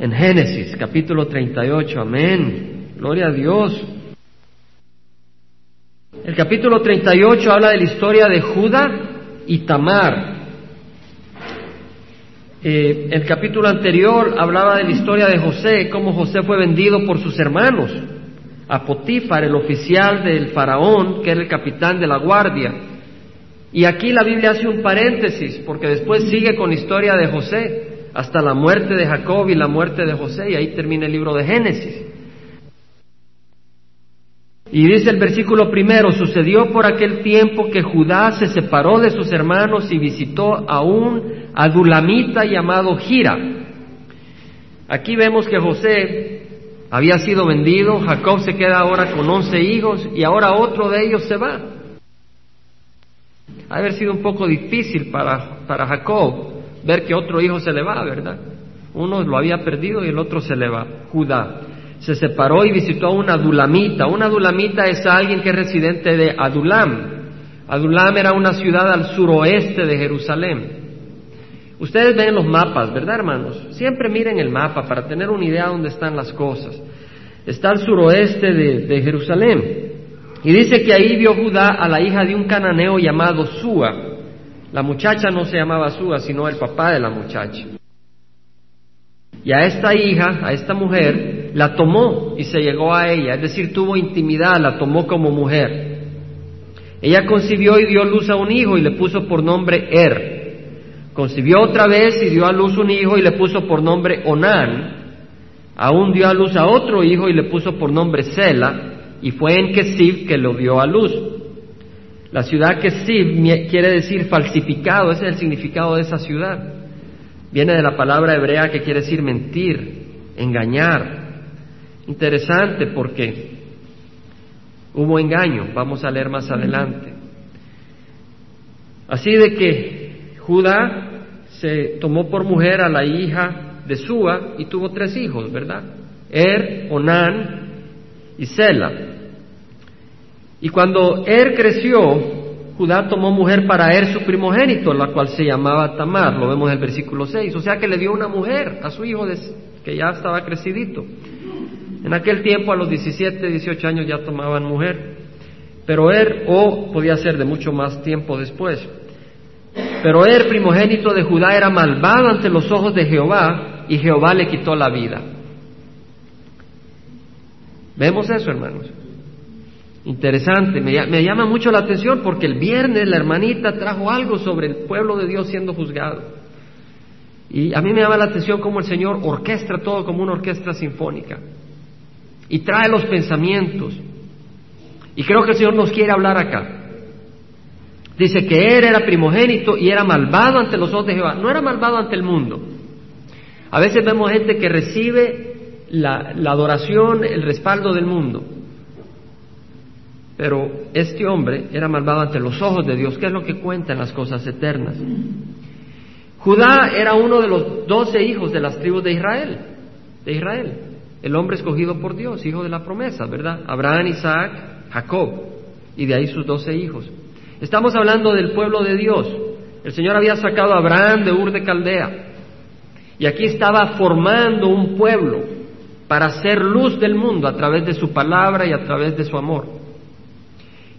en Génesis capítulo 38. Amén. Gloria a Dios. El capítulo 38 habla de la historia de Judá y Tamar. Eh, el capítulo anterior hablaba de la historia de José, cómo José fue vendido por sus hermanos, a Potifar, el oficial del faraón, que era el capitán de la guardia. Y aquí la Biblia hace un paréntesis, porque después sigue con la historia de José hasta la muerte de Jacob y la muerte de José, y ahí termina el libro de Génesis. Y dice el versículo primero, sucedió por aquel tiempo que Judá se separó de sus hermanos y visitó a un adulamita llamado Gira. Aquí vemos que José había sido vendido, Jacob se queda ahora con once hijos y ahora otro de ellos se va. Ha haber sido un poco difícil para, para Jacob ver que otro hijo se le va, ¿verdad? Uno lo había perdido y el otro se le va, Judá. Se separó y visitó a una adulamita. Una adulamita es alguien que es residente de Adulam. Adulam era una ciudad al suroeste de Jerusalén. Ustedes ven los mapas, ¿verdad, hermanos? Siempre miren el mapa para tener una idea de dónde están las cosas. Está al suroeste de, de Jerusalén. Y dice que ahí vio Judá a la hija de un cananeo llamado Sua. La muchacha no se llamaba Suga, sino el papá de la muchacha. Y a esta hija, a esta mujer, la tomó y se llegó a ella, es decir, tuvo intimidad, la tomó como mujer. Ella concibió y dio luz a un hijo y le puso por nombre Er. Concibió otra vez y dio a luz un hijo y le puso por nombre Onán. Aún dio a luz a otro hijo y le puso por nombre Sela. Y fue en Kesib que lo dio a luz. La ciudad que sí quiere decir falsificado, ese es el significado de esa ciudad. Viene de la palabra hebrea que quiere decir mentir, engañar. Interesante porque hubo engaño, vamos a leer más adelante. Así de que Judá se tomó por mujer a la hija de Sua y tuvo tres hijos, ¿verdad? Er, Onán y Sela. Y cuando Er creció, Judá tomó mujer para Er su primogénito, la cual se llamaba Tamar, lo vemos en el versículo 6, o sea que le dio una mujer a su hijo que ya estaba crecidito. En aquel tiempo, a los 17, 18 años ya tomaban mujer, pero Er, o podía ser de mucho más tiempo después, pero Er, primogénito de Judá, era malvado ante los ojos de Jehová y Jehová le quitó la vida. ¿Vemos eso, hermanos? Interesante, me, llama mucho la atención porque el viernes la hermanita trajo algo sobre el pueblo de Dios siendo juzgado. Y a mí me llama la atención cómo el Señor orquestra todo como una orquesta sinfónica y trae los pensamientos. Y creo que el Señor nos quiere hablar acá. Dice que Él era primogénito y era malvado ante los ojos de Jehová. No era malvado ante el mundo. A veces vemos gente que recibe la adoración, el respaldo del mundo. Pero este hombre era malvado ante los ojos de Dios, que es lo que cuentan las cosas eternas. Judá era uno de los doce hijos de las tribus de Israel, de Israel, el hombre escogido por Dios, hijo de la promesa, ¿verdad? Abraham, Isaac, Jacob, y de ahí sus doce hijos. Estamos hablando del pueblo de Dios. El Señor había sacado a Abraham de Ur de Caldea, y aquí estaba formando un pueblo para ser luz del mundo a través de su palabra y a través de su amor.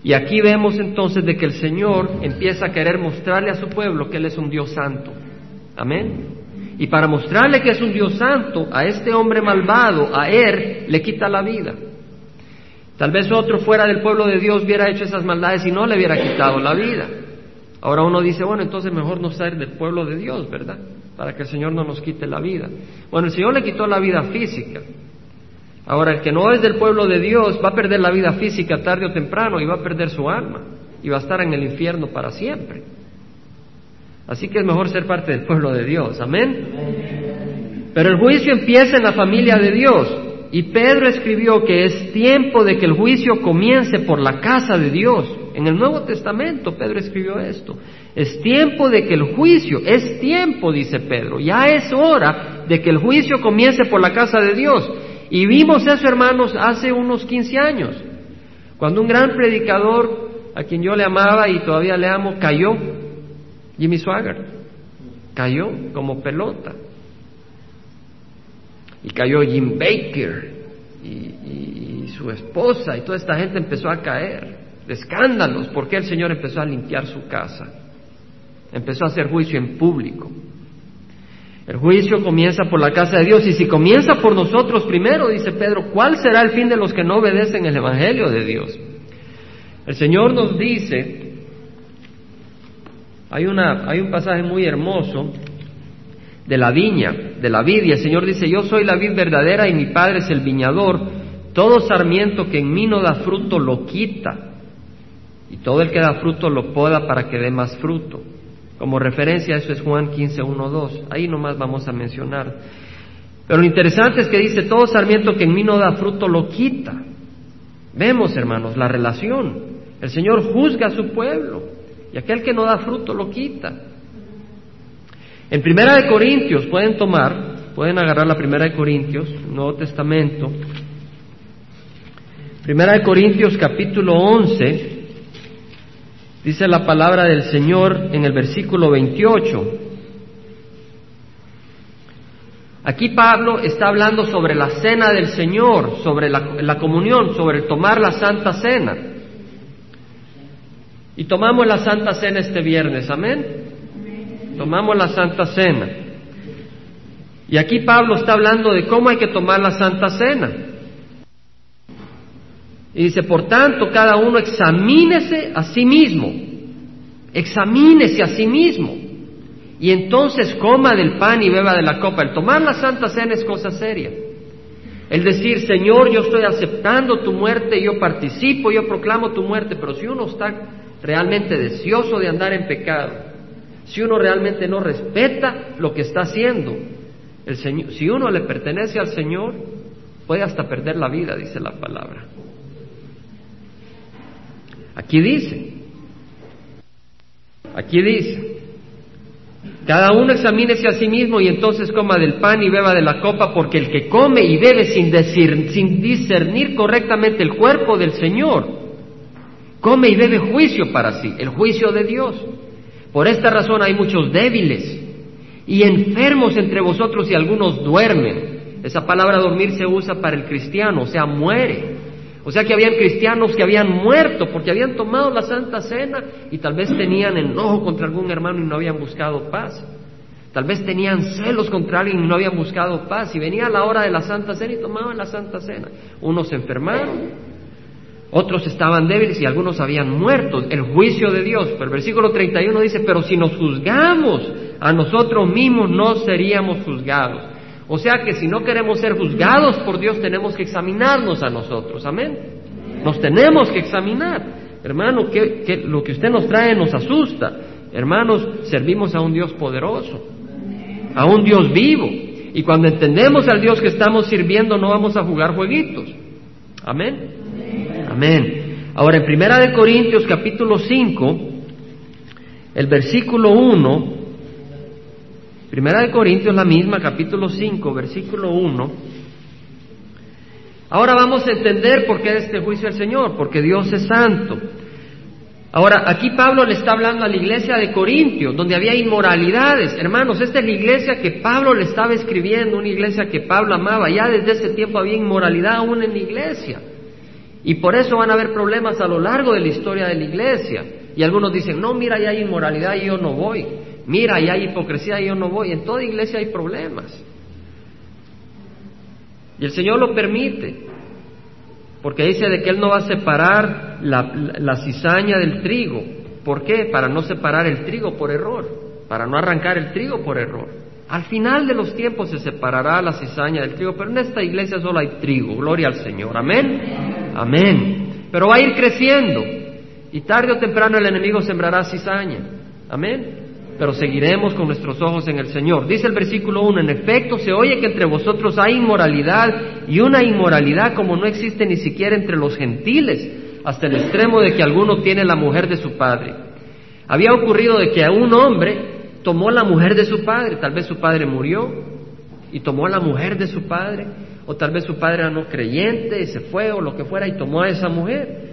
Y aquí vemos entonces de que el Señor empieza a querer mostrarle a su pueblo que Él es un Dios santo. Amén. Y para mostrarle que es un Dios santo, a este hombre malvado, a Él, le quita la vida. Tal vez otro fuera del pueblo de Dios hubiera hecho esas maldades y no le hubiera quitado la vida. Ahora uno dice, bueno, entonces mejor no ser del pueblo de Dios, ¿verdad? Para que el Señor no nos quite la vida. Bueno, el Señor le quitó la vida física, Ahora, el que no es del pueblo de Dios va a perder la vida física tarde o temprano y va a perder su alma y va a estar en el infierno para siempre. Así que es mejor ser parte del pueblo de Dios. Amén. Pero el juicio empieza en la familia de Dios. Y Pedro escribió que es tiempo de que el juicio comience por la casa de Dios. En el Nuevo Testamento Pedro escribió esto. Es tiempo de que el juicio, es tiempo, dice Pedro, ya es hora de que el juicio comience por la casa de Dios. Y vimos eso, hermanos, hace unos 15 años, cuando un gran predicador, a quien yo le amaba y todavía le amo, cayó, Jimmy Swaggart, cayó como pelota. y cayó Jim Baker y, y su esposa y toda esta gente empezó a caer de escándalos porque el Señor empezó a limpiar su casa, empezó a hacer juicio en público. El juicio comienza por la casa de Dios y si comienza por nosotros primero, dice Pedro, ¿cuál será el fin de los que no obedecen el Evangelio de Dios? El Señor nos dice, hay, una, hay un pasaje muy hermoso de la viña, de la vid, y el Señor dice, yo soy la vid verdadera y mi Padre es el viñador, todo sarmiento que en mí no da fruto lo quita, y todo el que da fruto lo poda para que dé más fruto. Como referencia eso es Juan 15, 1, 2. Ahí nomás vamos a mencionar. Pero lo interesante es que dice, todo sarmiento que en mí no da fruto lo quita. Vemos, hermanos, la relación. El Señor juzga a su pueblo y aquel que no da fruto lo quita. En Primera de Corintios pueden tomar, pueden agarrar la Primera de Corintios, Nuevo Testamento. Primera de Corintios capítulo 11, Dice la palabra del Señor en el versículo 28. Aquí Pablo está hablando sobre la cena del Señor, sobre la, comunión, sobre tomar la Santa Cena. Y tomamos la Santa Cena este viernes, amén. Tomamos la Santa Cena. Y aquí Pablo está hablando de cómo hay que tomar la Santa Cena. Y dice, por tanto, cada uno examínese a sí mismo, examínese a sí mismo, y entonces coma del pan y beba de la copa. El tomar la Santa Cena es cosa seria. El decir, Señor, yo estoy aceptando tu muerte, yo participo, yo proclamo tu muerte, pero si uno está realmente deseoso de andar en pecado, si uno realmente no respeta lo que está haciendo, el Señor, si uno le pertenece al Señor, puede hasta perder la vida, dice la palabra. Aquí dice, aquí dice, cada uno examínese a sí mismo y entonces coma del pan y beba de la copa, porque el que come y bebe sin, decir, sin discernir correctamente el cuerpo del Señor, come y bebe juicio para sí, el juicio de Dios. Por esta razón hay muchos débiles y enfermos entre vosotros y algunos duermen. Esa palabra dormir se usa para el cristiano, o sea, muere. O sea que habían cristianos que habían muerto porque habían tomado la Santa Cena y tal vez tenían enojo contra algún hermano y no habían buscado paz. Tal vez tenían celos contra alguien y no habían buscado paz. Y venía la hora de la Santa Cena y tomaban la Santa Cena. Unos se enfermaron, otros estaban débiles y algunos habían muerto. El juicio de Dios. Pero el versículo 31 dice, pero si nos juzgamos a nosotros mismos no seríamos juzgados. O sea que si no queremos ser juzgados por Dios, tenemos que examinarnos a nosotros. Amén. Nos tenemos que examinar. Hermano, que, lo que usted nos trae nos asusta. Hermanos, servimos a un Dios poderoso, a un Dios vivo. Y cuando entendemos al Dios que estamos sirviendo, no vamos a jugar jueguitos. Amén. Amén. Ahora, en Primera de Corintios capítulo 5, el versículo 1 Primera de Corintios, la misma, capítulo 5, versículo 1. Ahora vamos a entender por qué este juicio del Señor, porque Dios es santo. Ahora, aquí Pablo le está hablando a la iglesia de Corintios, donde había inmoralidades. Hermanos, esta es la iglesia que Pablo le estaba escribiendo, una iglesia que Pablo amaba. Ya desde ese tiempo había inmoralidad aún en la iglesia. Y por eso van a haber problemas a lo largo de la historia de la iglesia. Y algunos dicen, no, mira, ya hay inmoralidad y yo no voy mira, y hay hipocresía y yo no voy. En toda iglesia hay problemas. Y el Señor lo permite, porque dice de que Él no va a separar la, cizaña del trigo. ¿Por qué? Para no separar el trigo por error, para no arrancar el trigo por error. Al final de los tiempos se separará la cizaña del trigo, pero en esta iglesia solo hay trigo, gloria al Señor, amén, amén. Pero va a ir creciendo y tarde o temprano el enemigo sembrará cizaña, amén pero seguiremos con nuestros ojos en el Señor. Dice el versículo 1, en efecto se oye que entre vosotros hay inmoralidad y una inmoralidad como no existe ni siquiera entre los gentiles, hasta el extremo de que alguno tiene la mujer de su padre. Había ocurrido de que un hombre tomó la mujer de su padre, tal vez su padre murió y tomó la mujer de su padre, o tal vez su padre era no creyente y se fue o lo que fuera y tomó a esa mujer.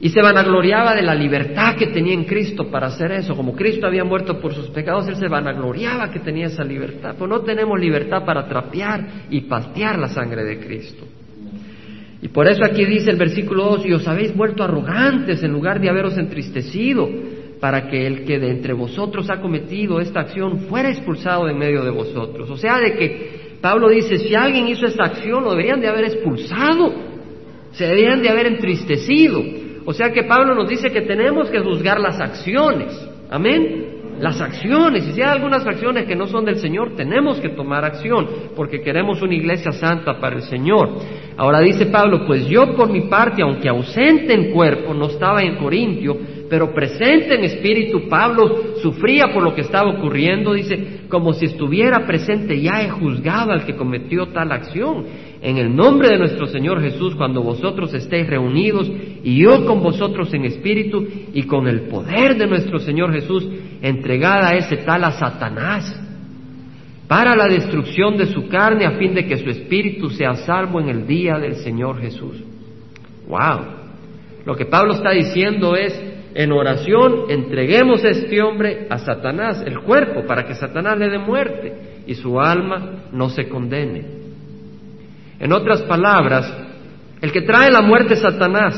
Y se vanagloriaba de la libertad que tenía en Cristo para hacer eso. Como Cristo había muerto por sus pecados, él se vanagloriaba que tenía esa libertad. Pues no tenemos libertad para trapear y pastear la sangre de Cristo. Y por eso aquí dice el versículo 2, y os habéis vuelto arrogantes en lugar de haberos entristecido, para que el que de entre vosotros ha cometido esta acción fuera expulsado de en medio de vosotros. O sea, de que Pablo dice, si alguien hizo esta acción, lo deberían de haber expulsado, se deberían de haber entristecido. O sea que Pablo nos dice que tenemos que juzgar las acciones. Amén. Las acciones, y si hay algunas acciones que no son del Señor, tenemos que tomar acción, porque queremos una iglesia santa para el Señor. Ahora dice Pablo, pues yo por mi parte, aunque ausente en cuerpo, no estaba en Corintio, pero presente en espíritu, Pablo sufría por lo que estaba ocurriendo, dice, como si estuviera presente, ya he juzgado al que cometió tal acción. En el nombre de nuestro Señor Jesús, cuando vosotros estéis reunidos y yo con vosotros en espíritu y con el poder de nuestro Señor Jesús, entregada ese tal a Satanás para la destrucción de su carne a fin de que su espíritu sea salvo en el día del Señor Jesús. Wow. Lo que Pablo está diciendo es, en oración entreguemos a este hombre a Satanás, el cuerpo, para que Satanás le dé muerte y su alma no se condene. En otras palabras, el que trae la muerte es Satanás,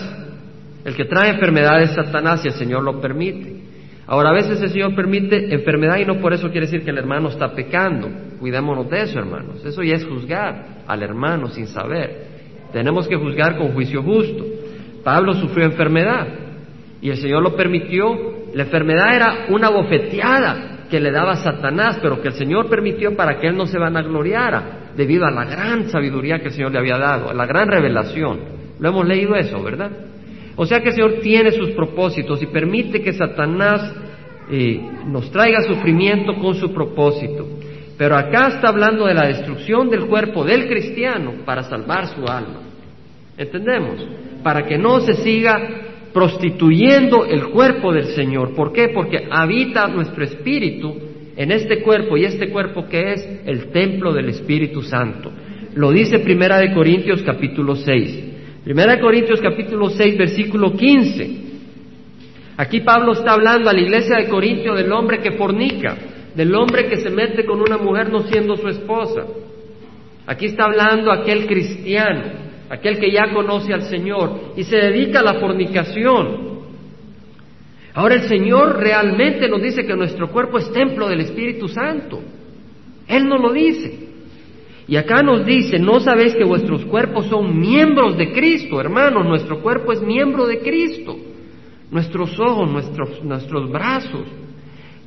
el que trae enfermedad es Satanás y el Señor lo permite. Ahora, a veces el Señor permite enfermedad y no por eso quiere decir que el hermano está pecando. Cuidémonos de eso, hermanos. Eso ya es juzgar al hermano sin saber. Tenemos que juzgar con juicio justo. Pablo sufrió enfermedad. Y el Señor lo permitió. La enfermedad era una bofeteada que le daba Satanás, pero que el Señor permitió para que él no se vanagloriara, debido a la gran sabiduría que el Señor le había dado, a la gran revelación. Lo hemos leído eso, ¿verdad? O sea que el Señor tiene sus propósitos y permite que Satanás eh, nos traiga sufrimiento con su propósito. Pero acá está hablando de la destrucción del cuerpo del cristiano para salvar su alma. ¿Entendemos? Para que no se siga prostituyendo el cuerpo del Señor. ¿Por qué? Porque habita nuestro espíritu en este cuerpo y este cuerpo que es el templo del Espíritu Santo. Lo dice Primera de Corintios capítulo 6. Primera de Corintios capítulo 6 versículo 15. Aquí Pablo está hablando a la iglesia de Corintio del hombre que fornica, del hombre que se mete con una mujer no siendo su esposa. Aquí está hablando aquel cristiano aquel que ya conoce al Señor y se dedica a la fornicación. Ahora el Señor realmente nos dice que nuestro cuerpo es templo del Espíritu Santo. Él nos lo dice. Y acá nos dice, ¿no sabéis que vuestros cuerpos son miembros de Cristo, hermanos? Nuestro cuerpo es miembro de Cristo. Nuestros ojos, nuestros, nuestros brazos.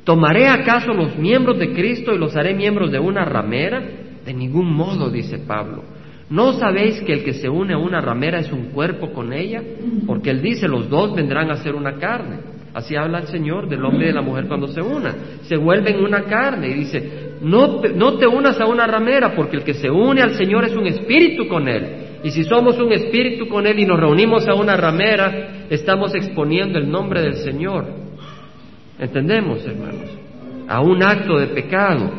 ¿Tomaré acaso los miembros de Cristo y los haré miembros de una ramera? De ningún modo, dice Pablo. ¿No sabéis que el que se une a una ramera es un cuerpo con ella? Porque él dice, los dos vendrán a ser una carne. Así habla el Señor del hombre y de la mujer cuando se unan. Se vuelven una carne y dice, no, te unas a una ramera porque el que se une al Señor es un espíritu con él. Y si somos un espíritu con él y nos reunimos a una ramera, estamos exponiendo el nombre del Señor. ¿Entendemos, hermanos? A un acto de pecado.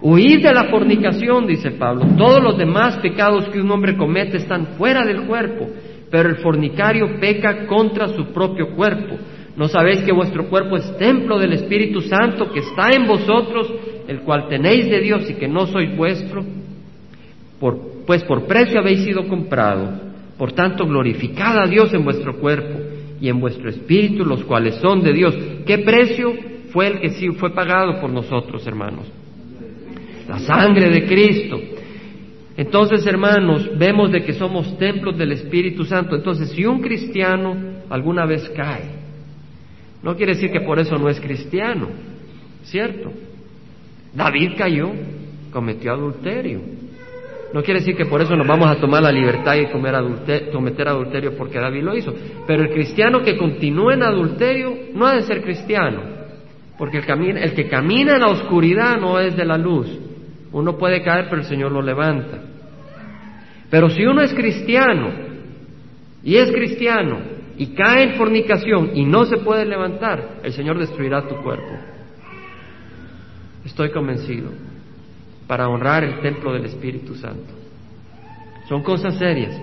Huid de la fornicación, dice Pablo. Todos los demás pecados que un hombre comete están fuera del cuerpo, pero el fornicario peca contra su propio cuerpo. ¿No sabéis que vuestro cuerpo es templo del Espíritu Santo que está en vosotros, el cual tenéis de Dios y que no sois vuestro? pues por precio habéis sido comprado. Por tanto, glorificad a Dios en vuestro cuerpo y en vuestro espíritu, los cuales son de Dios. ¿Qué precio fue el que sí fue pagado por nosotros, hermanos? la sangre de Cristo. Entonces, hermanos, vemos de que somos templos del Espíritu Santo. Entonces, si un cristiano alguna vez cae, no quiere decir que por eso no es cristiano, ¿cierto? David cayó, cometió adulterio. No quiere decir que por eso nos vamos a tomar la libertad y cometer adulterio porque David lo hizo. Pero el cristiano que continúa en adulterio no ha de ser cristiano, porque el, el que camina en la oscuridad no es de la luz. Uno puede caer, pero el Señor lo levanta. Pero si uno es cristiano y es cristiano y cae en fornicación y no se puede levantar, el Señor destruirá tu cuerpo. Estoy convencido. Para honrar el templo del Espíritu Santo. Son cosas serias.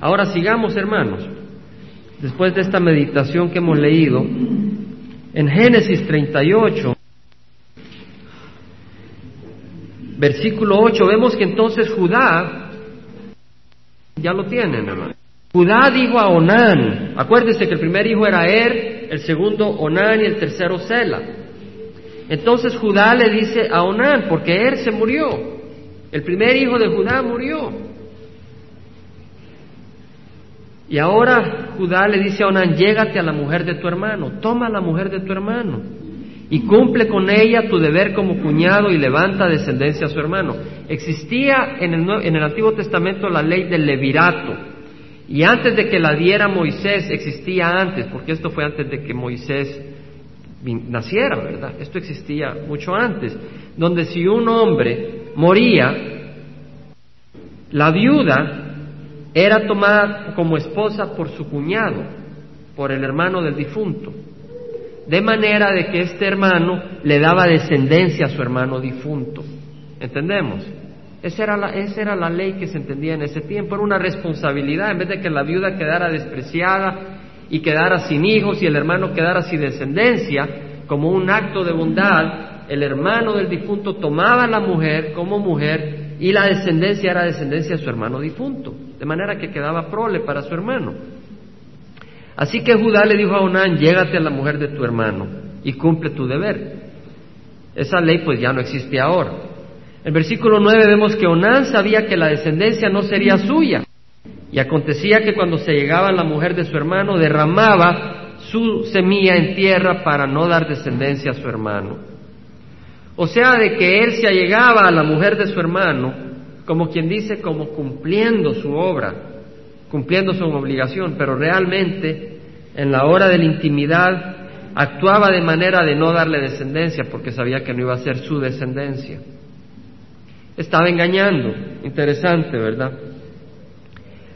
Ahora sigamos, hermanos. después de esta meditación que hemos leído, en Génesis 38, versículo 8, vemos que entonces Judá, ya lo tienen. Judá dijo a Onán, acuérdense que el primer hijo era Er, el segundo Onán y el tercero Sela. Entonces Judá le dice a Onán, porque Er se murió, el primer hijo de Judá murió. Y ahora Judá le dice a Onán, llégate a la mujer de tu hermano, toma a la mujer de tu hermano y cumple con ella tu deber como cuñado y levanta descendencia a su hermano. Existía en el, en el Antiguo Testamento la ley del levirato y antes de que la diera Moisés existía antes, porque esto fue antes de que Moisés naciera, ¿verdad? Esto existía mucho antes, donde si un hombre moría, la viuda era tomada como esposa por su cuñado, por el hermano del difunto, de manera de que este hermano le daba descendencia a su hermano difunto. ¿Entendemos? Esa era, la, esa era la ley que se entendía en ese tiempo, era una responsabilidad, en vez de que la viuda quedara despreciada y quedara sin hijos y el hermano quedara sin descendencia, como un acto de bondad, el hermano del difunto tomaba a la mujer como mujer y la descendencia era descendencia de su hermano difunto, de manera que quedaba prole para su hermano. Así que Judá le dijo a Onán, llégate a la mujer de tu hermano y cumple tu deber. Esa ley pues ya no existe ahora. En versículo 9 vemos que Onán sabía que la descendencia no sería suya. Y acontecía que cuando se llegaba la mujer de su hermano derramaba su semilla en tierra para no dar descendencia a su hermano. O sea, de que él se allegaba a la mujer de su hermano, como quien dice, como cumpliendo su obra, cumpliendo su obligación, pero realmente en la hora de la intimidad actuaba de manera de no darle descendencia porque sabía que no iba a ser su descendencia. Estaba engañando, interesante, ¿verdad?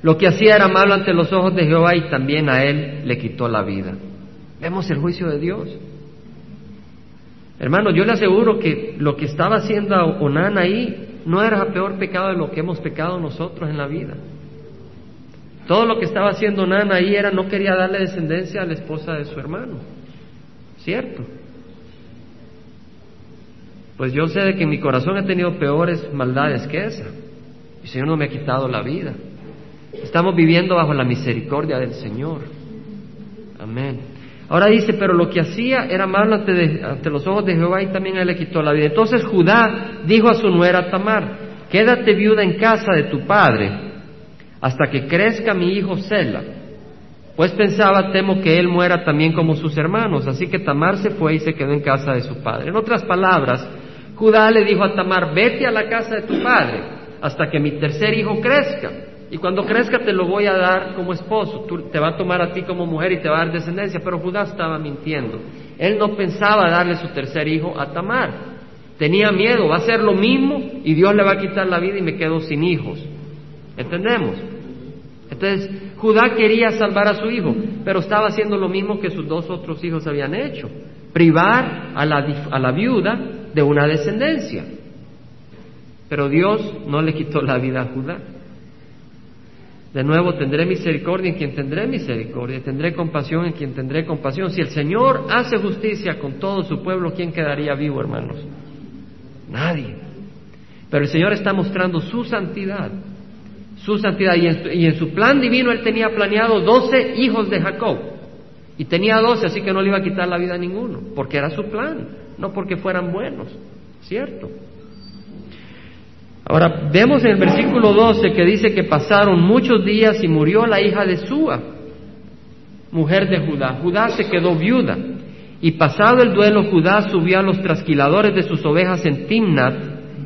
Lo que hacía era malo ante los ojos de Jehová y también a él le quitó la vida. Vemos el juicio de Dios. Hermano, yo le aseguro que lo que estaba haciendo Onán ahí no era peor pecado de lo que hemos pecado nosotros en la vida. Todo lo que estaba haciendo Onán ahí era no quería darle descendencia a la esposa de su hermano. ¿Cierto? Pues yo sé de que en mi corazón he tenido peores maldades que esa. Y el Señor no me ha quitado la vida. Estamos viviendo bajo la misericordia del Señor. Amén. Ahora dice, pero lo que hacía era malo ante, los ojos de Jehová y también él le quitó la vida. Entonces Judá dijo a su nuera Tamar, quédate viuda en casa de tu padre hasta que crezca mi hijo Sela. Pues pensaba, temo que él muera también como sus hermanos. Así que Tamar se fue y se quedó en casa de su padre. En otras palabras, Judá le dijo a Tamar, vete a la casa de tu padre hasta que mi tercer hijo crezca. Y cuando crezca te lo voy a dar como esposo, Tú, te va a tomar a ti como mujer y te va a dar descendencia. Pero Judá estaba mintiendo. Él no pensaba darle su tercer hijo a Tamar. Tenía miedo, va a ser lo mismo y Dios le va a quitar la vida y me quedo sin hijos. ¿Entendemos? Entonces, Judá quería salvar a su hijo, pero estaba haciendo lo mismo que sus dos otros hijos habían hecho, privar a la, a la viuda de una descendencia. Pero Dios no le quitó la vida a Judá. De nuevo, tendré misericordia en quien tendré misericordia, tendré compasión en quien tendré compasión. Si el Señor hace justicia con todo su pueblo, ¿quién quedaría vivo, hermanos? Nadie. Pero el Señor está mostrando su santidad, su santidad. Y en, y en su plan divino Él tenía planeado doce hijos de Jacob. Y tenía doce, así que no le iba a quitar la vida a ninguno, porque era su plan, no porque fueran buenos, ¿cierto? Ahora, vemos en el versículo 12 que dice que pasaron muchos días y murió la hija de Sua, mujer de Judá. Judá se quedó viuda. Y pasado el duelo, Judá subió a los trasquiladores de sus ovejas en Timnat,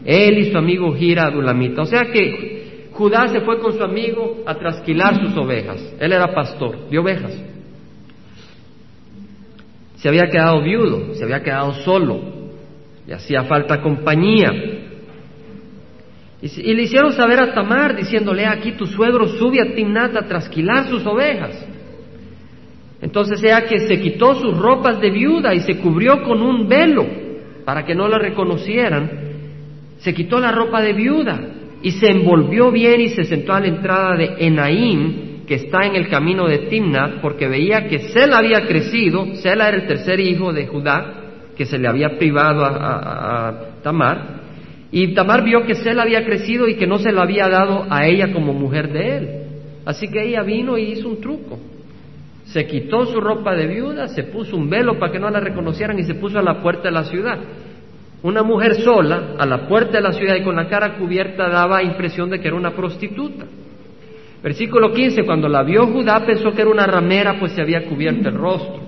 él y su amigo Gira Adulamita. O sea que Judá se fue con su amigo a trasquilar sus ovejas. Él era pastor de ovejas. Se había quedado viudo, se había quedado solo, le hacía falta compañía. Y, le hicieron saber a Tamar, diciéndole, aquí tu suegro sube a Timnat a trasquilar sus ovejas. Entonces ella que se quitó sus ropas de viuda y se cubrió con un velo para que no la reconocieran, se quitó la ropa de viuda y se envolvió bien y se sentó a la entrada de Enaim que está en el camino de Timnat, porque veía que Sela había crecido, Sela era el tercer hijo de Judá, que se le había privado a, Tamar, y Tamar vio que Sela había crecido y que no se lo había dado a ella como mujer de él. Así que ella vino y hizo un truco. Se quitó su ropa de viuda, se puso un velo para que no la reconocieran y se puso a la puerta de la ciudad. Una mujer sola, a la puerta de la ciudad y con la cara cubierta, daba impresión de que era una prostituta. Versículo 15, cuando la vio Judá pensó que era una ramera, pues se había cubierto el rostro.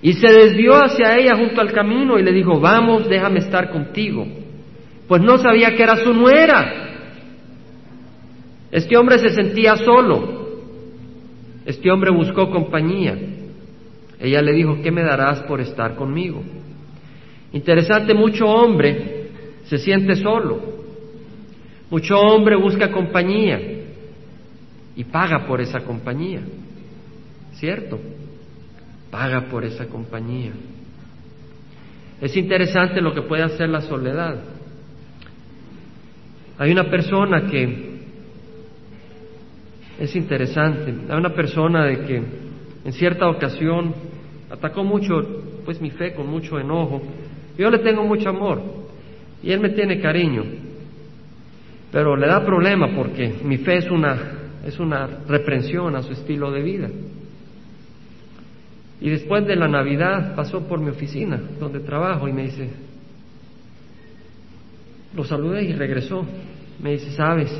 Y se desvió hacia ella junto al camino y le dijo, vamos, déjame estar contigo. Pues no sabía que era su nuera. Este hombre se sentía solo. Este hombre buscó compañía. Ella le dijo, ¿qué me darás por estar conmigo? Interesante, mucho hombre se siente solo. Mucho hombre busca compañía y paga por esa compañía. ¿Cierto? Paga por esa compañía. Es interesante lo que puede hacer la soledad. Hay una persona que es interesante, hay una persona de que en cierta ocasión atacó mucho pues mi fe con mucho enojo yo le tengo mucho amor y él me tiene cariño, pero le da problema porque mi fe es una, es una reprensión a su estilo de vida. Y después de la Navidad pasó por mi oficina donde trabajo y me dice, lo saludé y regresó. Me dice, sabes,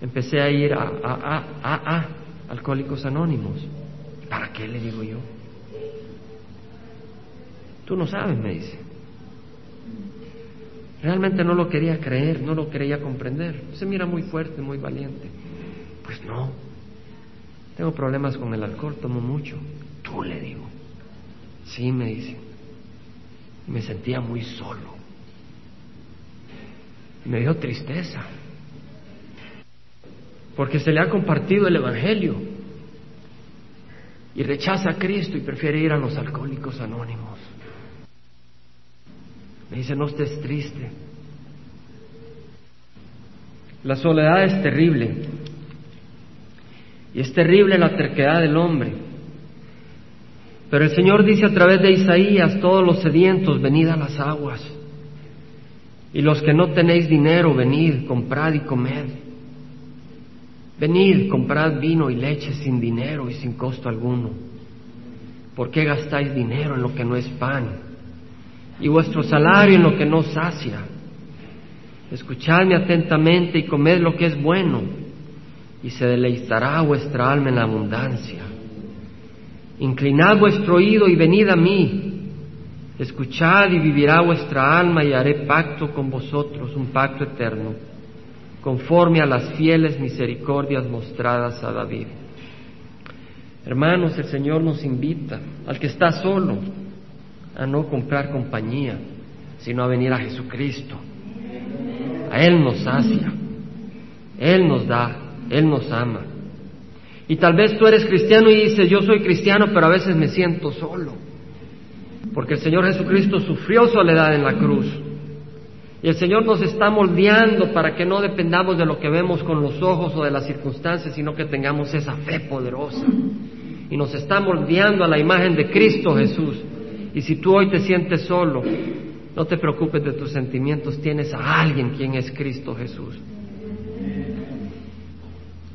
empecé a ir a, a, a, a, Alcohólicos Anónimos. ¿Para qué le digo yo? Tú no sabes, me dice. Realmente no lo quería creer, no lo quería comprender. Se mira muy fuerte, muy valiente. Pues no. Tengo problemas con el alcohol, tomo mucho. Tú le digo. Sí, me dice. Me sentía muy solo. Me dio tristeza. Porque se le ha compartido el Evangelio. Y rechaza a Cristo y prefiere ir a los alcohólicos anónimos. Me dice, no estés triste. La soledad es terrible. Y es terrible la terquedad del hombre. Pero el Señor dice a través de Isaías, todos los sedientos, venid a las aguas. Y los que no tenéis dinero, venid, comprad y comed. Venid, comprad vino y leche sin dinero y sin costo alguno. ¿Por qué gastáis dinero en lo que no es pan? y vuestro salario en lo que no sacia. Escuchadme atentamente y comed lo que es bueno, y se deleitará vuestra alma en la abundancia. Inclinad vuestro oído y venid a mí. Escuchad y vivirá vuestra alma y haré pacto con vosotros, un pacto eterno, conforme a las fieles misericordias mostradas a David. Hermanos, el Señor nos invita al que está solo, a no comprar compañía, sino a venir a Jesucristo. A Él nos sacia, Él nos da, Él nos ama. Y tal vez tú eres cristiano y dices, yo soy cristiano, pero a veces me siento solo. Porque el Señor Jesucristo sufrió soledad en la cruz. Y el Señor nos está moldeando para que no dependamos de lo que vemos con los ojos o de las circunstancias, sino que tengamos esa fe poderosa. Y nos está moldeando a la imagen de Cristo Jesús. Y si tú hoy te sientes solo, no te preocupes de tus sentimientos, tienes a alguien quien es Cristo Jesús.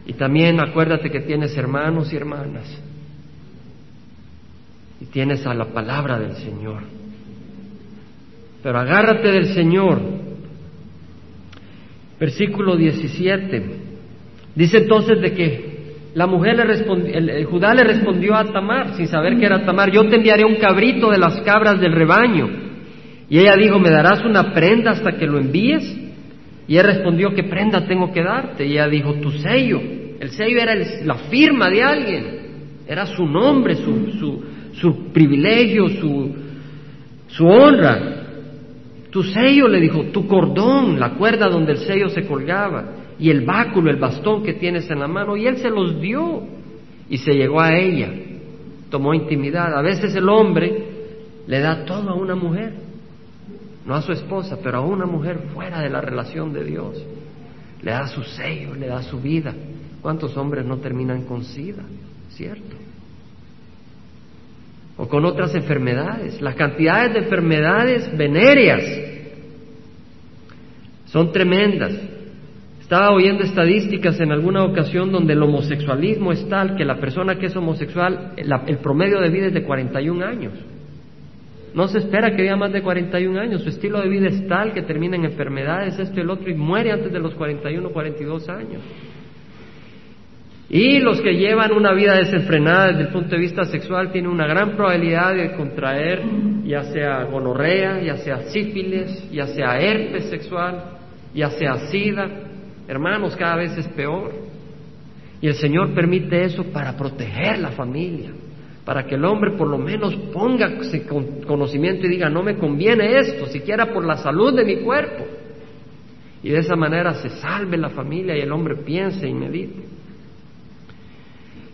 Y también acuérdate que tienes hermanos y hermanas. Y tienes a la palabra del Señor. Pero agárrate del Señor. Versículo 17. Dice entonces de que la mujer le respondió, el, Judá le respondió a Tamar, sin saber que era Tamar, yo te enviaré un cabrito de las cabras del rebaño. Y ella dijo, ¿me darás una prenda hasta que lo envíes? Y él respondió, ¿qué prenda tengo que darte? Y ella dijo, tu sello. El sello era la firma de alguien, era su nombre, su, su, su privilegio, su, su honra. Tu sello, le dijo, tu cordón, la cuerda donde el sello se colgaba y el báculo, el bastón que tienes en la mano, y él se los dio y se llegó a ella, tomó intimidad. A veces el hombre le da todo a una mujer, no a su esposa, pero a una mujer fuera de la relación de Dios. Le da su sello, le da su vida, ¿Cuántos hombres no terminan con SIDA? ¿Cierto? O con otras enfermedades. Las cantidades de enfermedades venéreas son tremendas. Estaba oyendo estadísticas en alguna ocasión donde el homosexualismo es tal que la persona que es homosexual, el promedio de vida es de 41 años. No se espera que viva más de 41 años. Su estilo de vida es tal que termina en enfermedades, esto y el otro, y muere antes de los 41 o 42 años. Y los que llevan una vida desenfrenada desde el punto de vista sexual tienen una gran probabilidad de contraer ya sea gonorrea, ya sea sífilis, ya sea herpes sexual, ya sea sida, Hermanos, cada vez es peor. Y el Señor permite eso para proteger la familia, para que el hombre por lo menos ponga conocimiento y diga, no me conviene esto, siquiera por la salud de mi cuerpo. Y de esa manera se salve la familia y el hombre piense y medite.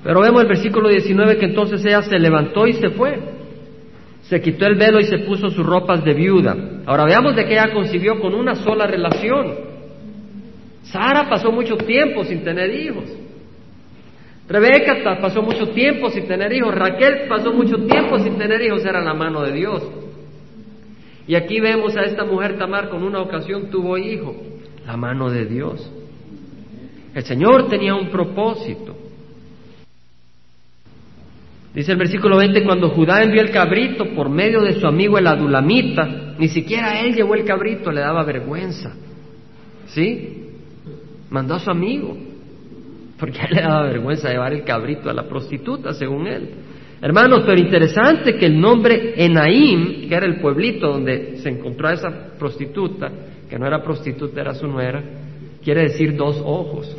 Pero vemos el versículo 19 que entonces ella se levantó y se fue. Se quitó el velo y se puso sus ropas de viuda. Ahora veamos de que ella concibió con una sola relación. Sara pasó mucho tiempo sin tener hijos. Rebeca pasó mucho tiempo sin tener hijos. Raquel pasó mucho tiempo sin tener hijos. Era la mano de Dios. Y aquí vemos a esta mujer Tamar con una ocasión tuvo hijo. La mano de Dios. El Señor tenía un propósito. Dice el versículo 20, cuando Judá envió el cabrito por medio de su amigo el adulamita, ni siquiera él llevó el cabrito, le daba vergüenza. ¿Sí? mandó a su amigo, porque él le daba vergüenza llevar el cabrito a la prostituta, según él. Hermanos, pero interesante que el nombre Enaim, que era el pueblito donde se encontró a esa prostituta, que no era prostituta, era su nuera, quiere decir dos ojos.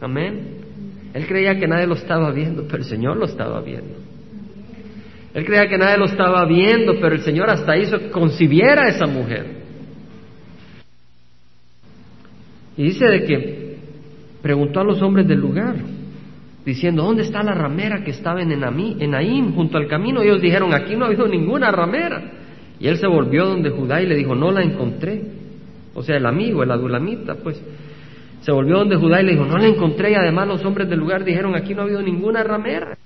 Amén. Él creía que nadie lo estaba viendo, pero el Señor lo estaba viendo. Él creía que nadie lo estaba viendo, pero el Señor hasta hizo que concibiera a esa mujer. Y dice de que preguntó a los hombres del lugar, diciendo, ¿dónde está la ramera que estaba en Enaim, junto al camino? Y ellos dijeron, aquí no ha habido ninguna ramera. Y él se volvió donde Judá y le dijo, no la encontré. O sea, el amigo, el adulamita, pues, se volvió donde Judá y le dijo, no la encontré. Y además los hombres del lugar dijeron, aquí no ha habido ninguna ramera.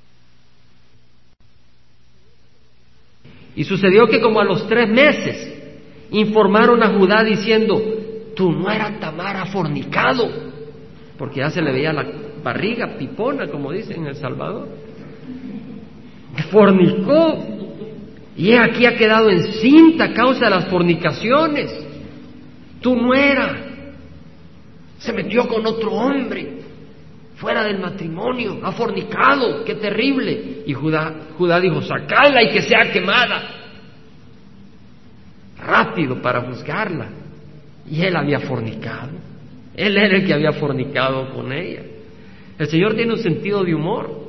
Y sucedió que como a los tres meses informaron a Judá diciendo, tu nuera Tamar ha fornicado, porque ya se le veía la barriga pipona, como dicen en El Salvador. Fornicó y aquí ha quedado encinta a causa de las fornicaciones. Tu nuera se metió con otro hombre fuera del matrimonio, ha fornicado, qué terrible. Y Judá, Judá dijo, sacadla y que sea quemada. Rápido para juzgarla. Y él había fornicado. Él era el que había fornicado con ella. El Señor tiene un sentido de humor.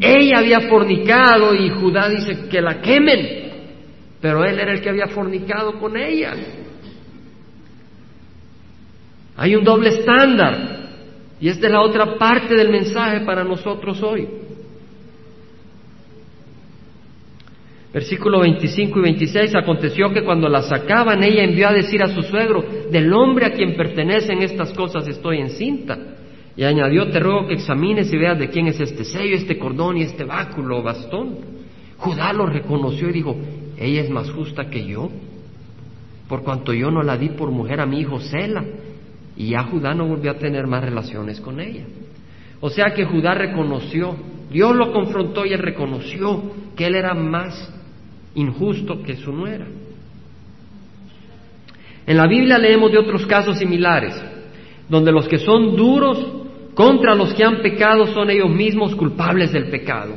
Ella había fornicado y Judá dice que la quemen, pero él era el que había fornicado con ella. Hay un doble estándar y es la otra parte del mensaje para nosotros hoy. Versículo 25 y 26, aconteció que cuando la sacaban, ella envió a decir a su suegro, del hombre a quien pertenecen estas cosas estoy encinta. Y añadió, te ruego que examines y veas de quién es este sello, este cordón y este báculo o bastón. Judá lo reconoció y dijo, ella es más justa que yo, por cuanto yo no la di por mujer a mi hijo Sela. Y ya Judá no volvió a tener más relaciones con ella. O sea que Judá reconoció, Dios lo confrontó y él reconoció que él era más injusto que su nuera. En la Biblia leemos de otros casos similares, donde los que son duros contra los que han pecado son ellos mismos culpables del pecado.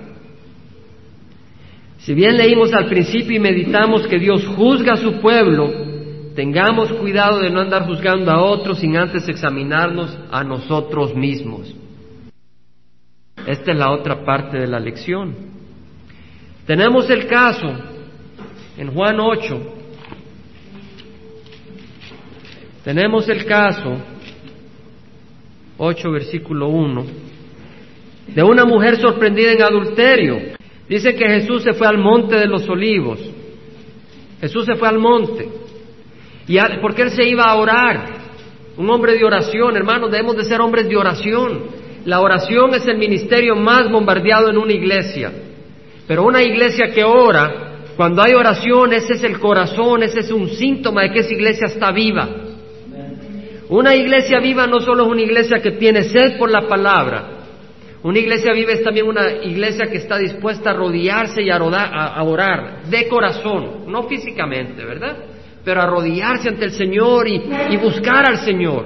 Si bien leímos al principio y meditamos que Dios juzga a su pueblo, tengamos cuidado de no andar juzgando a otros sin antes examinarnos a nosotros mismos. Esta es la otra parte de la lección. Tenemos el caso en Juan 8, tenemos el caso, 8 versículo 1, de una mujer sorprendida en adulterio. Dice que Jesús se fue al monte de los olivos. Jesús se fue al monte. ¿Y porque él se iba a orar? Un hombre de oración, hermanos, debemos de ser hombres de oración. La oración es el ministerio más bombardeado en una iglesia. Pero una iglesia que ora, cuando hay oración, ese es el corazón, ese es un síntoma de que esa iglesia está viva. Una iglesia viva no solo es una iglesia que tiene sed por la palabra, una iglesia viva es también una iglesia que está dispuesta a rodearse y a, orar de corazón, no físicamente, ¿verdad? Pero a rodearse ante el Señor y, buscar al Señor.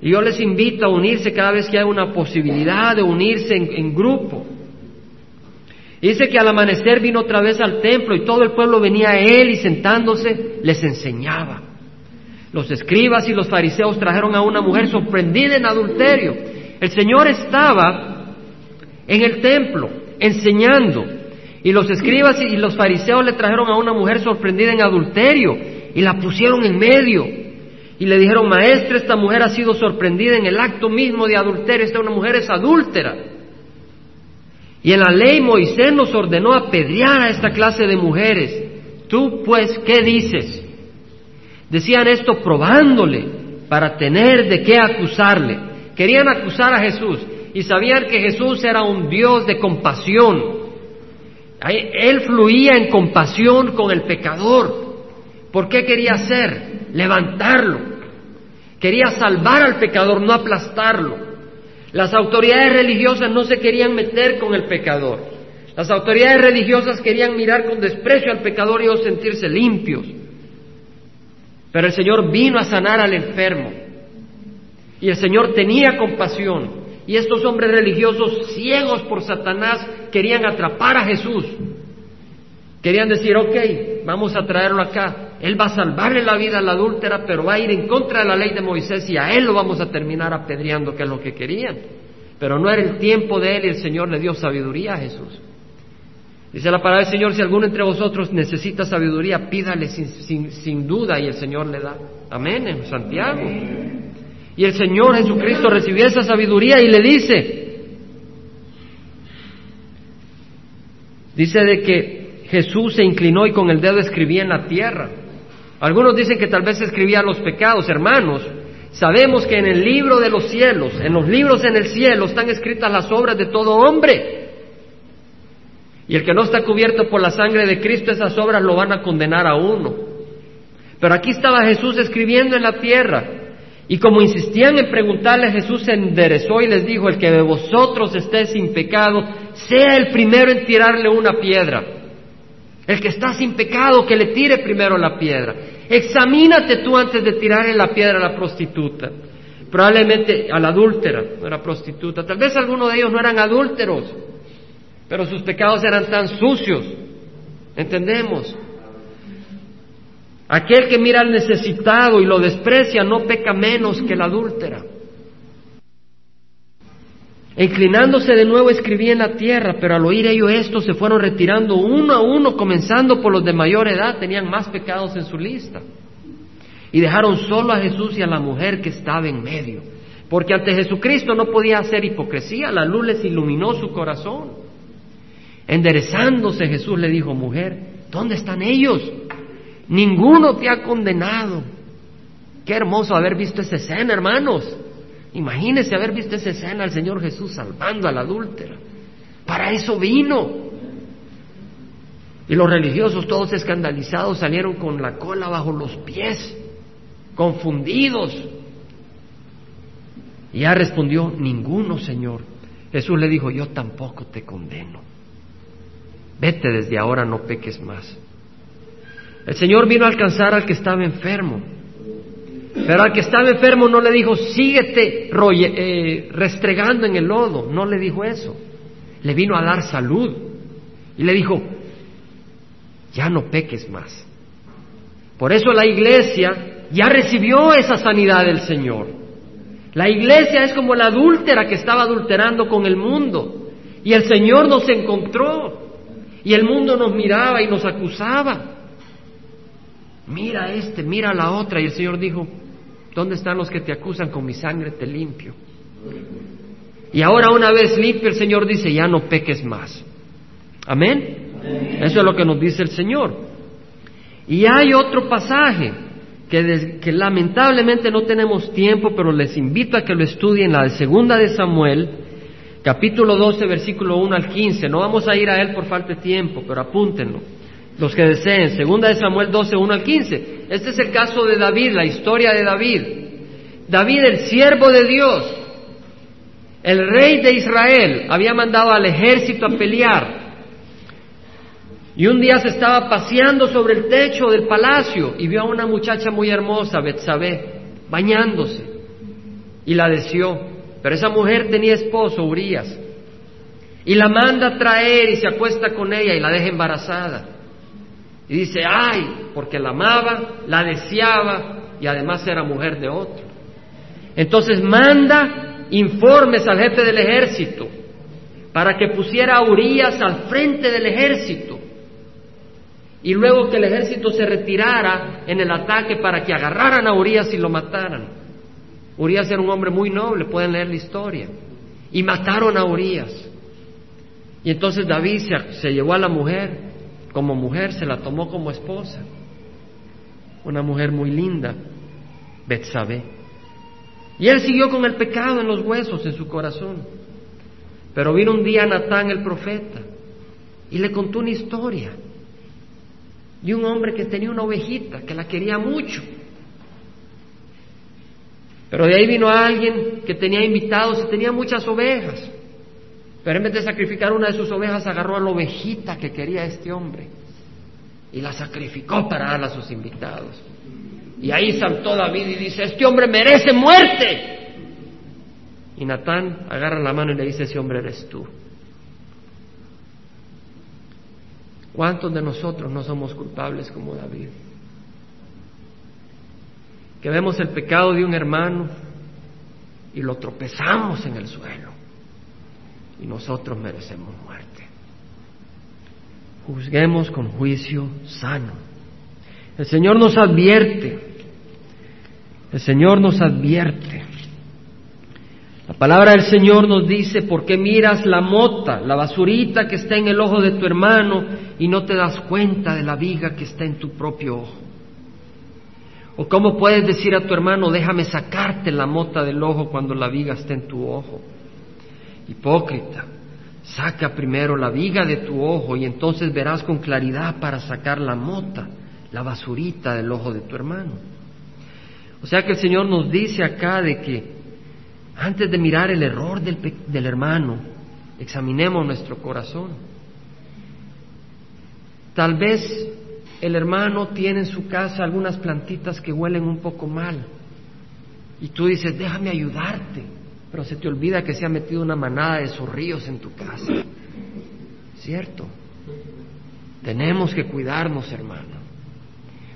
Y yo les invito a unirse cada vez que hay una posibilidad de unirse en, en grupo. Dice que al amanecer vino otra vez al templo y todo el pueblo venía a él y sentándose les enseñaba. Los escribas y los fariseos trajeron a una mujer sorprendida en adulterio. El Señor estaba en el templo, enseñando. Y los escribas y los fariseos le trajeron a una mujer sorprendida en adulterio y la pusieron en medio. Y le dijeron, maestra, esta mujer ha sido sorprendida en el acto mismo de adulterio, esta una mujer es adúltera. Y en la ley Moisés nos ordenó apedrear a esta clase de mujeres. Tú pues, ¿qué dices? Decían esto probándole para tener de qué acusarle. Querían acusar a Jesús y sabían que Jesús era un Dios de compasión. Él fluía en compasión con el pecador. ¿Por qué quería hacer? Levantarlo. Quería salvar al pecador, no aplastarlo. Las autoridades religiosas no se querían meter con el pecador. Las autoridades religiosas querían mirar con desprecio al pecador y sentirse limpios. Pero el Señor vino a sanar al enfermo. Y el Señor tenía compasión. Y estos hombres religiosos, ciegos por Satanás, querían atrapar a Jesús. Querían decir, ok, vamos a traerlo acá. Él va a salvarle la vida a la adúltera, pero va a ir en contra de la ley de Moisés y a él lo vamos a terminar apedreando, que es lo que querían. Pero no era el tiempo de él y el Señor le dio sabiduría a Jesús. Dice la palabra del Señor, si alguno entre vosotros necesita sabiduría, pídale sin, duda y el Señor le da. Amén, Santiago. Y el Señor Jesucristo recibió esa sabiduría y le dice, dice de que Jesús se inclinó y con el dedo escribía en la tierra. Algunos dicen que tal vez escribía los pecados, hermanos. Sabemos que en el libro de los cielos, en los libros en el cielo, están escritas las obras de todo hombre. Y el que no está cubierto por la sangre de Cristo, esas obras lo van a condenar a uno. Pero aquí estaba Jesús escribiendo en la tierra. Y como insistían en preguntarle, Jesús se enderezó y les dijo, el que de vosotros esté sin pecado, sea el primero en tirarle una piedra. El que está sin pecado, que le tire primero la piedra. Examínate tú antes de tirarle la piedra a la prostituta. Probablemente a la adúltera, no era prostituta. Tal vez algunos de ellos no eran adúlteros, pero sus pecados eran tan sucios. ¿Entendemos? Aquel que mira al necesitado y lo desprecia no peca menos que la adúltera. Inclinándose de nuevo escribía en la tierra, pero al oír ello esto se fueron retirando uno a uno, comenzando por los de mayor edad, tenían más pecados en su lista. Y dejaron solo a Jesús y a la mujer que estaba en medio, porque ante Jesucristo no podía hacer hipocresía, la luz les iluminó su corazón. Enderezándose Jesús le dijo, mujer, ¿dónde están ellos? Ninguno te ha condenado. Qué hermoso haber visto esa escena, hermanos. Imagínese haber visto esa escena al Señor Jesús salvando a la adúltera. Para eso vino. Y los religiosos, todos escandalizados, salieron con la cola bajo los pies, confundidos. Y ya respondió, ninguno, Señor. Jesús le dijo, yo tampoco te condeno. Vete desde ahora, no peques más. El Señor vino a alcanzar al que estaba enfermo. Pero al que estaba enfermo no le dijo, síguete eh, restregando en el lodo. No le dijo eso. Le vino a dar salud. Y le dijo, ya no peques más. Por eso la iglesia ya recibió esa sanidad del Señor. La iglesia es como la adúltera que estaba adulterando con el mundo. Y el Señor nos encontró. Y el mundo nos miraba y nos acusaba mira este, mira la otra. Y el Señor dijo, ¿dónde están los que te acusan? Con mi sangre te limpio. Y ahora una vez limpio, el Señor dice, ya no peques más. Amén. Eso es lo que nos dice el Señor. Y hay otro pasaje que, que, lamentablemente no tenemos tiempo, pero les invito a que lo estudien, la de segunda de Samuel, capítulo 12, versículo 1 al 15. No vamos a ir a él por falta de tiempo, pero apúntenlo. Los que deseen, segunda de Samuel 12, 1 al 15. Este es el caso de David, la historia de David. David, el siervo de Dios, el rey de Israel, había mandado al ejército a pelear. Y un día se estaba paseando sobre el techo del palacio y vio a una muchacha muy hermosa, Betsabé, bañándose y la deseó. Pero esa mujer tenía esposo, Urias, y la manda a traer y se acuesta con ella y la deja embarazada. Y dice, ay, porque la amaba, la deseaba y además era mujer de otro. Entonces manda informes al jefe del ejército para que pusiera a Urias al frente del ejército. Y luego que el ejército se retirara en el ataque para que agarraran a Urias y lo mataran. Urias era un hombre muy noble, pueden leer la historia. Y mataron a Urias. Y entonces David se, llevó a la mujer, como mujer, se la tomó como esposa. Una mujer muy linda, Betsabé. Y él siguió con el pecado en los huesos, en su corazón. Pero vino un día Natán el profeta y le contó una historia de un hombre que tenía una ovejita, que la quería mucho pero de ahí vino alguien que tenía invitados y tenía muchas ovejas. Pero en vez de sacrificar una de sus ovejas, agarró a la ovejita que quería este hombre y la sacrificó para darla a sus invitados. Y ahí saltó David y dice, este hombre merece muerte. Y Natán agarra la mano y le dice, ese hombre eres tú. ¿Cuántos de nosotros no somos culpables como David? que vemos el pecado de un hermano y lo tropezamos en el suelo y nosotros merecemos muerte. Juzguemos con juicio sano. El Señor nos advierte, el Señor nos advierte. La palabra del Señor nos dice, ¿por qué miras la mota, la basurita que está en el ojo de tu hermano y no te das cuenta de la viga que está en tu propio ojo? ¿O cómo puedes decir a tu hermano, déjame sacarte la mota del ojo cuando la viga está en tu ojo? Hipócrita, saca primero la viga de tu ojo y entonces verás con claridad para sacar la mota, la basurita del ojo de tu hermano. O sea que el Señor nos dice acá de que antes de mirar el error del, del hermano, examinemos nuestro corazón. Tal vez el hermano tiene en su casa algunas plantitas que huelen un poco mal. Y tú dices, déjame ayudarte. Pero se te olvida que se ha metido una manada de zorrillos en tu casa. ¿Cierto? Tenemos que cuidarnos, hermano.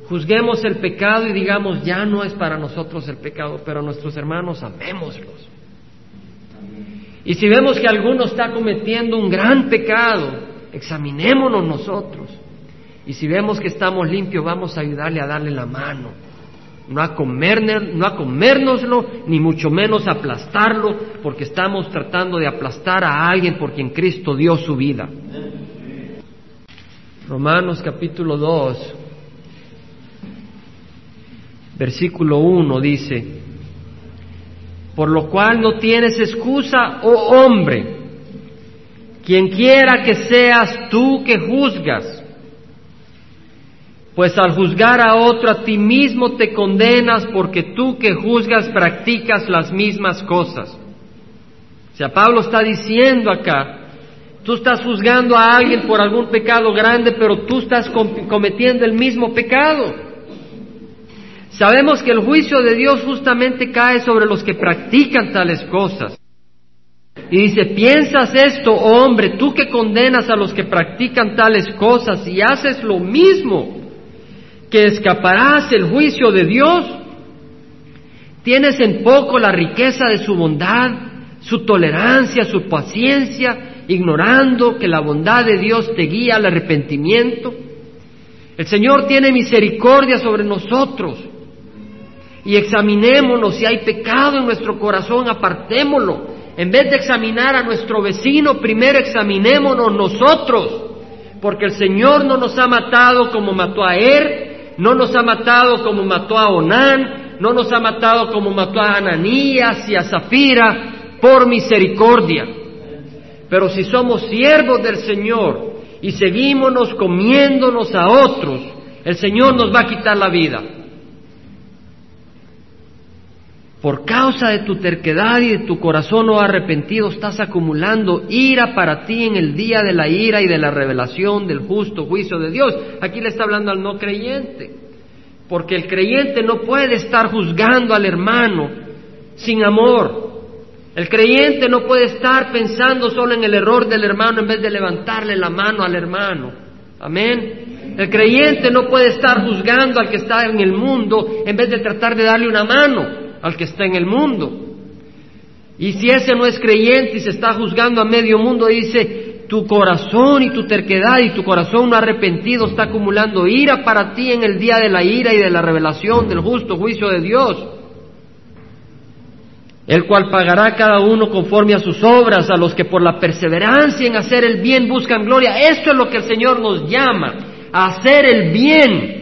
Juzguemos el pecado y digamos, ya no es para nosotros el pecado, pero nuestros hermanos amémoslos. Y si vemos que alguno está cometiendo un gran pecado, examinémonos nosotros y si vemos que estamos limpios, vamos a ayudarle a darle la mano. No a, no a comérnoslo, ni mucho menos aplastarlo, porque estamos tratando de aplastar a alguien por quien Cristo dio su vida. Romanos capítulo 2, versículo 1 dice, por lo cual no tienes excusa, oh hombre, quien quiera que seas tú que juzgas pues al juzgar a otro a ti mismo te condenas porque tú que juzgas practicas las mismas cosas. O sea, Pablo está diciendo acá, tú estás juzgando a alguien por algún pecado grande, pero tú estás cometiendo el mismo pecado. Sabemos que el juicio de Dios justamente cae sobre los que practican tales cosas. Y dice, piensas esto, hombre, tú que condenas a los que practican tales cosas y haces lo mismo, que escaparás el juicio de Dios? ¿Tienes en poco la riqueza de su bondad, su tolerancia, su paciencia, ignorando que la bondad de Dios te guía al arrepentimiento? El Señor tiene misericordia sobre nosotros y examinémonos si hay pecado en nuestro corazón, apartémoslo. En vez de examinar a nuestro vecino, primero examinémonos nosotros, porque el Señor no nos ha matado como mató a él, no nos ha matado como mató a Onán, no nos ha matado como mató a Ananías y a Zafira, por misericordia. Pero si somos siervos del Señor y seguimos comiéndonos a otros, el Señor nos va a quitar la vida. Por causa de tu terquedad y de tu corazón no arrepentido estás acumulando ira para ti en el día de la ira y de la revelación del justo juicio de Dios. Aquí le está hablando al no creyente, porque el creyente no puede estar juzgando al hermano sin amor. El creyente no puede estar pensando solo en el error del hermano en vez de levantarle la mano al hermano. Amén. El creyente no puede estar juzgando al que está en el mundo en vez de tratar de darle una mano al que está en el mundo. Y si ese no es creyente y se está juzgando a medio mundo, dice, tu corazón y tu terquedad y tu corazón no arrepentido está acumulando ira para ti en el día de la ira y de la revelación del justo juicio de Dios el cual pagará cada uno conforme a sus obras, a los que por la perseverancia en hacer el bien buscan gloria. Esto es lo que el Señor nos llama, a hacer el bien.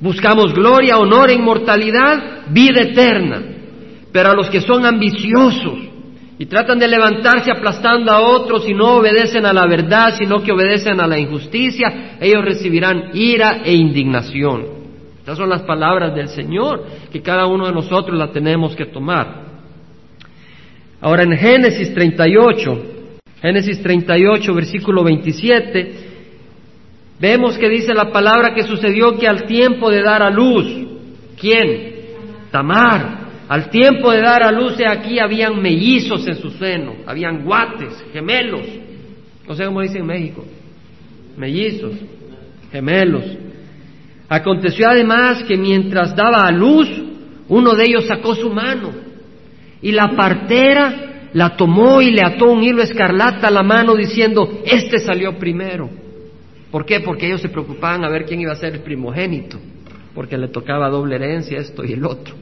Buscamos gloria, honor inmortalidad, vida eterna. Pero a los que son ambiciosos y tratan de levantarse aplastando a otros y no obedecen a la verdad, sino que obedecen a la injusticia, ellos recibirán ira e indignación. Estas son las palabras del Señor que cada uno de nosotros la tenemos que tomar. Ahora en Génesis 38, Génesis 38, versículo 27, vemos que dice la palabra que sucedió que al tiempo de dar a luz, ¿quién? Tamar. Al tiempo de dar a luz, aquí habían mellizos en su seno, habían guates, gemelos. No sé cómo dice en México. Mellizos, gemelos. Aconteció además que mientras daba a luz, uno de ellos sacó su mano y la partera la tomó y le ató un hilo escarlata a la mano diciendo, este salió primero. ¿Por qué? Porque ellos se preocupaban a ver quién iba a ser el primogénito, porque le tocaba doble herencia esto y el otro.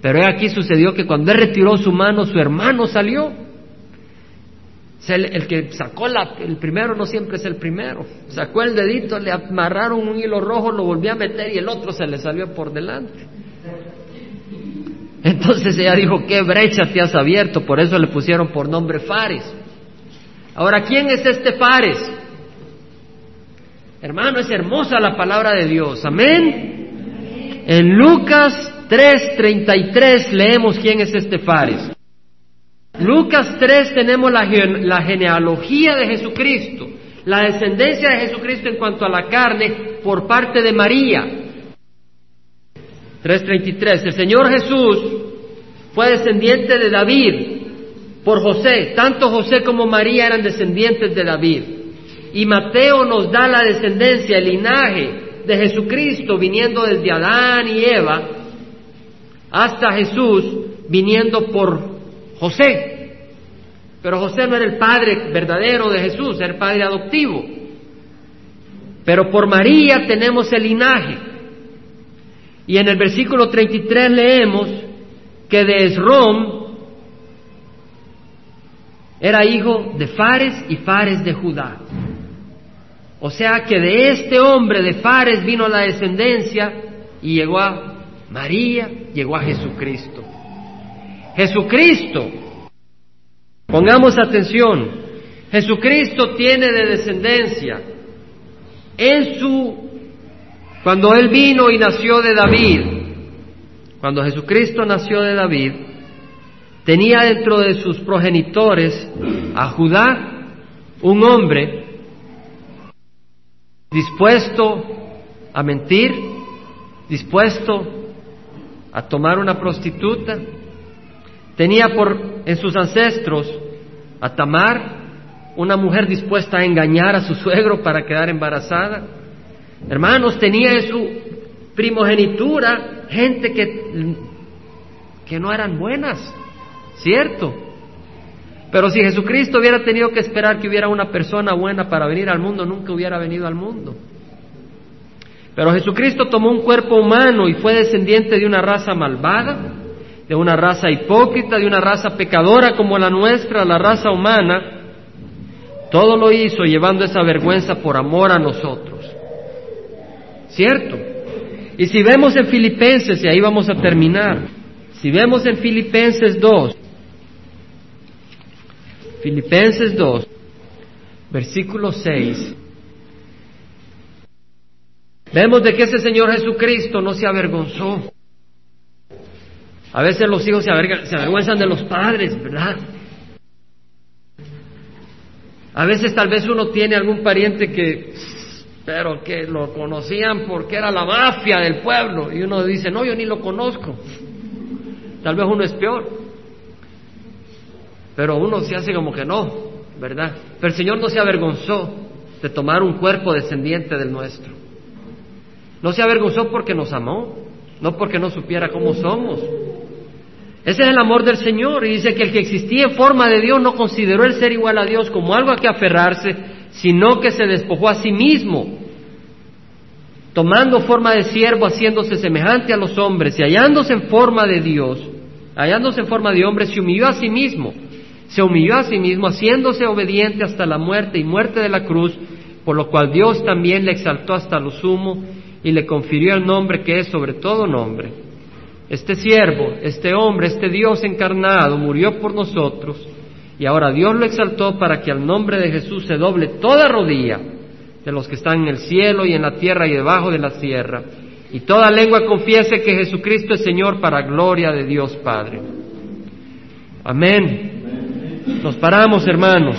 Pero aquí sucedió que cuando él retiró su mano, su hermano salió el, que sacó el primero no siempre es el primero. Sacó el dedito, le amarraron un hilo rojo, lo volvió a meter y el otro se le salió por delante. Entonces ella dijo, ¿qué brecha te has abierto? Por eso le pusieron por nombre Fares. Ahora, ¿quién es este Fares? Hermano, es hermosa la palabra de Dios. Amén. En Lucas 3:33 leemos quién es este Fares. Lucas 3 tenemos la, genealogía de Jesucristo, la descendencia de Jesucristo en cuanto a la carne por parte de María. 3.33. El Señor Jesús fue descendiente de David por José. Tanto José como María eran descendientes de David. Y Mateo nos da la descendencia, el linaje de Jesucristo viniendo desde Adán y Eva hasta Jesús viniendo por José. Pero José no era el padre verdadero de Jesús, era el padre adoptivo. Pero por María tenemos el linaje. Y en el versículo 33 leemos que de Esrom era hijo de Fares y Fares de Judá. O sea que de este hombre de Fares vino la descendencia y llegó a María, llegó a Jesucristo. Jesucristo, pongamos atención, Jesucristo tiene de descendencia en su, cuando Él vino y nació de David, cuando Jesucristo nació de David, tenía dentro de sus progenitores a Judá, un hombre dispuesto a mentir, dispuesto a tomar una prostituta, Tenía por en sus ancestros a Tamar, una mujer dispuesta a engañar a su suegro para quedar embarazada. Hermanos, tenía en su primogenitura gente que, que no eran buenas, ¿cierto? Pero si Jesucristo hubiera tenido que esperar que hubiera una persona buena para venir al mundo, nunca hubiera venido al mundo. Pero Jesucristo tomó un cuerpo humano y fue descendiente de una raza malvada, de una raza hipócrita, de una raza pecadora como la nuestra, la raza humana, todo lo hizo llevando esa vergüenza por amor a nosotros. ¿Cierto? Y si vemos en Filipenses, y ahí vamos a terminar, si vemos en Filipenses 2, Filipenses 2, versículo 6, vemos de que ese Señor Jesucristo no se avergonzó. A veces los hijos se, avergüenzan de los padres, ¿verdad? A veces tal vez uno tiene algún pariente que, pero que lo conocían porque era la mafia del pueblo y uno dice, no, yo ni lo conozco. Tal vez uno es peor. Pero uno se hace como que no, ¿verdad? Pero el Señor no se avergonzó de tomar un cuerpo descendiente del nuestro. No se avergonzó porque nos amó, no porque no supiera cómo somos. Ese es el amor del Señor y dice que el que existía en forma de Dios no consideró el ser igual a Dios como algo a que aferrarse, sino que se despojó a sí mismo, tomando forma de siervo, haciéndose semejante a los hombres y hallándose en forma de Dios, hallándose en forma de hombre, se humilló a sí mismo se humilló a sí mismo, haciéndose obediente hasta la muerte y muerte de la cruz, por lo cual Dios también le exaltó hasta lo sumo y le confirió el nombre que es sobre todo nombre. Este siervo, este hombre, este Dios encarnado murió por nosotros y ahora Dios lo exaltó para que al nombre de Jesús se doble toda rodilla de los que están en el cielo y en la tierra y debajo de la tierra y toda lengua confiese que Jesucristo es Señor para gloria de Dios Padre. Amén. Nos paramos, hermanos.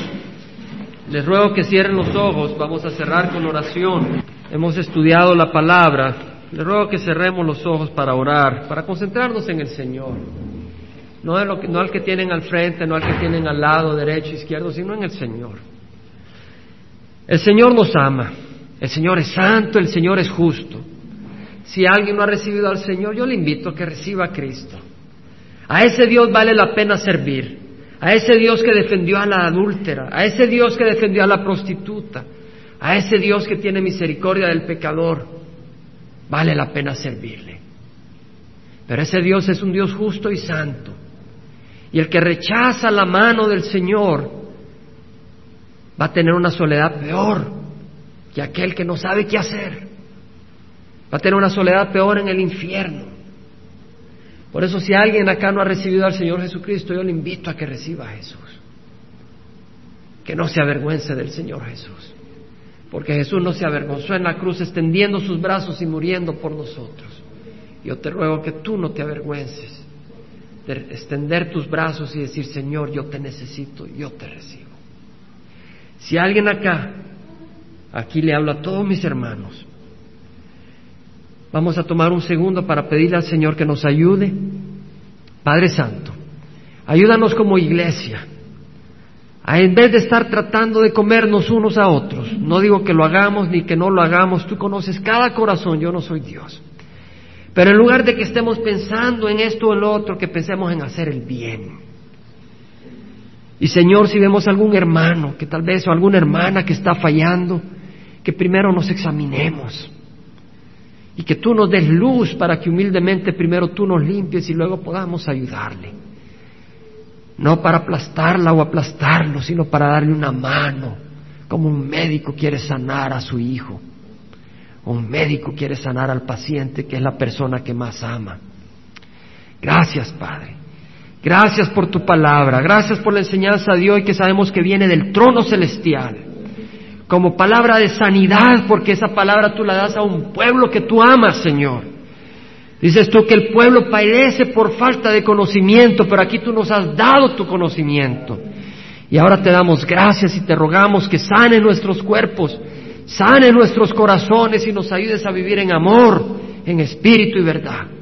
Les ruego que cierren los ojos. Vamos a cerrar con oración. Hemos estudiado la palabra. Les ruego que cerremos los ojos para orar, para concentrarnos en el Señor. No, lo que, no al que tienen al frente, no al que tienen al lado, derecho, izquierdo, sino en el Señor. El Señor nos ama. El Señor es santo, el Señor es justo. Si alguien no ha recibido al Señor, yo le invito a que reciba a Cristo. A ese Dios vale la pena servir a ese Dios que defendió a la adúltera, a ese Dios que defendió a la prostituta, a ese Dios que tiene misericordia del pecador, vale la pena servirle. Pero ese Dios es un Dios justo y santo. Y el que rechaza la mano del Señor va a tener una soledad peor que aquel que no sabe qué hacer. Va a tener una soledad peor en el infierno. Por eso si alguien acá no ha recibido al Señor Jesucristo, yo le invito a que reciba a Jesús. Que no se avergüence del Señor Jesús. Porque Jesús no se avergonzó en la cruz extendiendo sus brazos y muriendo por nosotros. Yo te ruego que tú no te avergüences de extender tus brazos y decir, Señor, yo te necesito, yo te recibo. Si alguien acá, aquí le hablo a todos mis hermanos, Vamos a tomar un segundo para pedirle al Señor que nos ayude. Padre Santo, ayúdanos como iglesia a en vez de estar tratando de comernos unos a otros, no digo que lo hagamos ni que no lo hagamos, tú conoces cada corazón, yo no soy Dios. Pero en lugar de que estemos pensando en esto o en lo otro, que pensemos en hacer el bien. Y Señor, si vemos algún hermano que tal vez o alguna hermana que está fallando, que primero nos examinemos y que tú nos des luz para que humildemente primero tú nos limpies y luego podamos ayudarle. No para aplastarla o aplastarlo, sino para darle una mano, como un médico quiere sanar a su hijo. Un médico quiere sanar al paciente, que es la persona que más ama. Gracias, Padre. Gracias por tu palabra. Gracias por la enseñanza de hoy que sabemos que viene del trono celestial como palabra de sanidad, porque esa palabra tú la das a un pueblo que tú amas, Señor. Dices tú que el pueblo padece por falta de conocimiento, pero aquí tú nos has dado tu conocimiento. Y ahora te damos gracias y te rogamos que sane nuestros cuerpos, sane nuestros corazones y nos ayudes a vivir en amor, en espíritu y verdad.